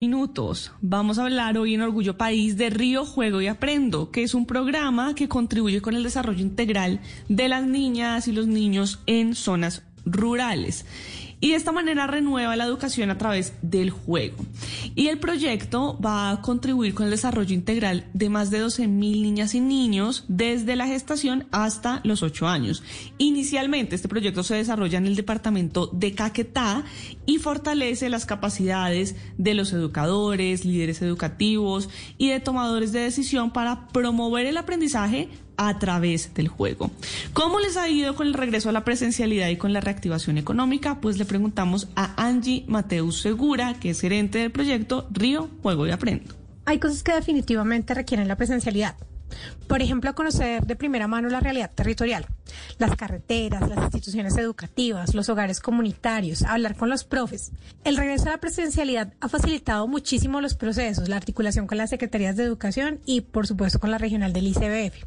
minutos. Vamos a hablar hoy en Orgullo País de Río Juego y Aprendo, que es un programa que contribuye con el desarrollo integral de las niñas y los niños en zonas rurales y de esta manera renueva la educación a través del juego. Y el proyecto va a contribuir con el desarrollo integral de más de 12 mil niñas y niños desde la gestación hasta los 8 años. Inicialmente este proyecto se desarrolla en el departamento de Caquetá y fortalece las capacidades de los educadores, líderes educativos y de tomadores de decisión para promover el aprendizaje a través del juego. ¿Cómo les ha ido con el regreso a la presencialidad y con la reactivación económica? Pues le preguntamos a Angie Mateus Segura, que es gerente del proyecto Río Juego y Aprendo. Hay cosas que definitivamente requieren la presencialidad. Por ejemplo, conocer de primera mano la realidad territorial, las carreteras, las instituciones educativas, los hogares comunitarios, hablar con los profes. El regreso a la presencialidad ha facilitado muchísimo los procesos, la articulación con las secretarías de educación y, por supuesto, con la regional del ICBF.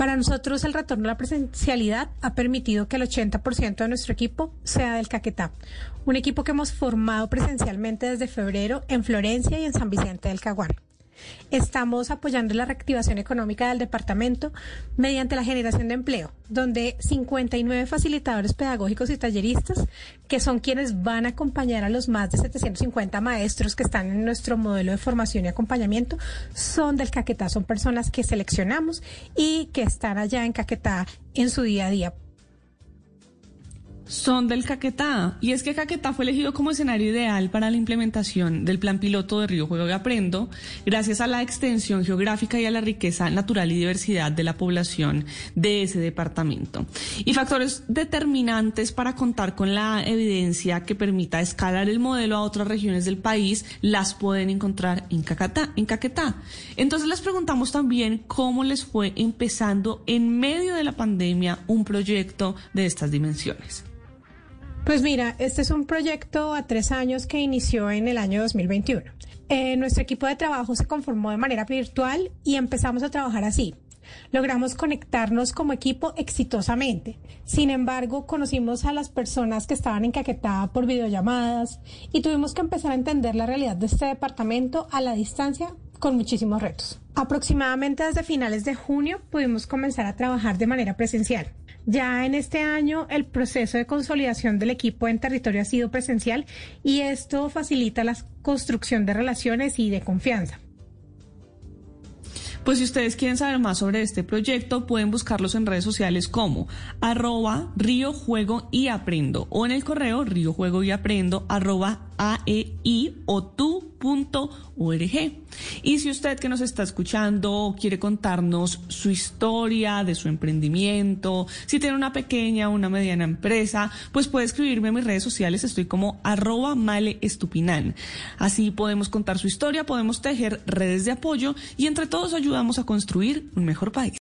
Para nosotros el retorno a la presencialidad ha permitido que el 80% de nuestro equipo sea del Caquetá, un equipo que hemos formado presencialmente desde febrero en Florencia y en San Vicente del Caguán. Estamos apoyando la reactivación económica del departamento mediante la generación de empleo, donde 59 facilitadores pedagógicos y talleristas, que son quienes van a acompañar a los más de 750 maestros que están en nuestro modelo de formación y acompañamiento, son del Caquetá, son personas que seleccionamos y que están allá en Caquetá en su día a día son del Caquetá. Y es que Caquetá fue elegido como escenario ideal para la implementación del plan piloto de Río Juego y Aprendo, gracias a la extensión geográfica y a la riqueza natural y diversidad de la población de ese departamento. Y factores determinantes para contar con la evidencia que permita escalar el modelo a otras regiones del país las pueden encontrar en Caquetá. En Caquetá. Entonces les preguntamos también cómo les fue empezando en medio de la pandemia un proyecto de estas dimensiones. Pues mira, este es un proyecto a tres años que inició en el año 2021. Eh, nuestro equipo de trabajo se conformó de manera virtual y empezamos a trabajar así. Logramos conectarnos como equipo exitosamente. Sin embargo, conocimos a las personas que estaban en Caquetá por videollamadas y tuvimos que empezar a entender la realidad de este departamento a la distancia con muchísimos retos. Aproximadamente desde finales de junio pudimos comenzar a trabajar de manera presencial. Ya en este año el proceso de consolidación del equipo en territorio ha sido presencial y esto facilita la construcción de relaciones y de confianza. Pues si ustedes quieren saber más sobre este proyecto, pueden buscarlos en redes sociales como arroba río juego y aprendo o en el correo río juego y aprendo arroba aei o Y si usted que nos está escuchando quiere contarnos su historia de su emprendimiento, si tiene una pequeña o una mediana empresa, pues puede escribirme en mis redes sociales, estoy como arroba male estupinan. Así podemos contar su historia, podemos tejer redes de apoyo y entre todos ayudamos a construir un mejor país.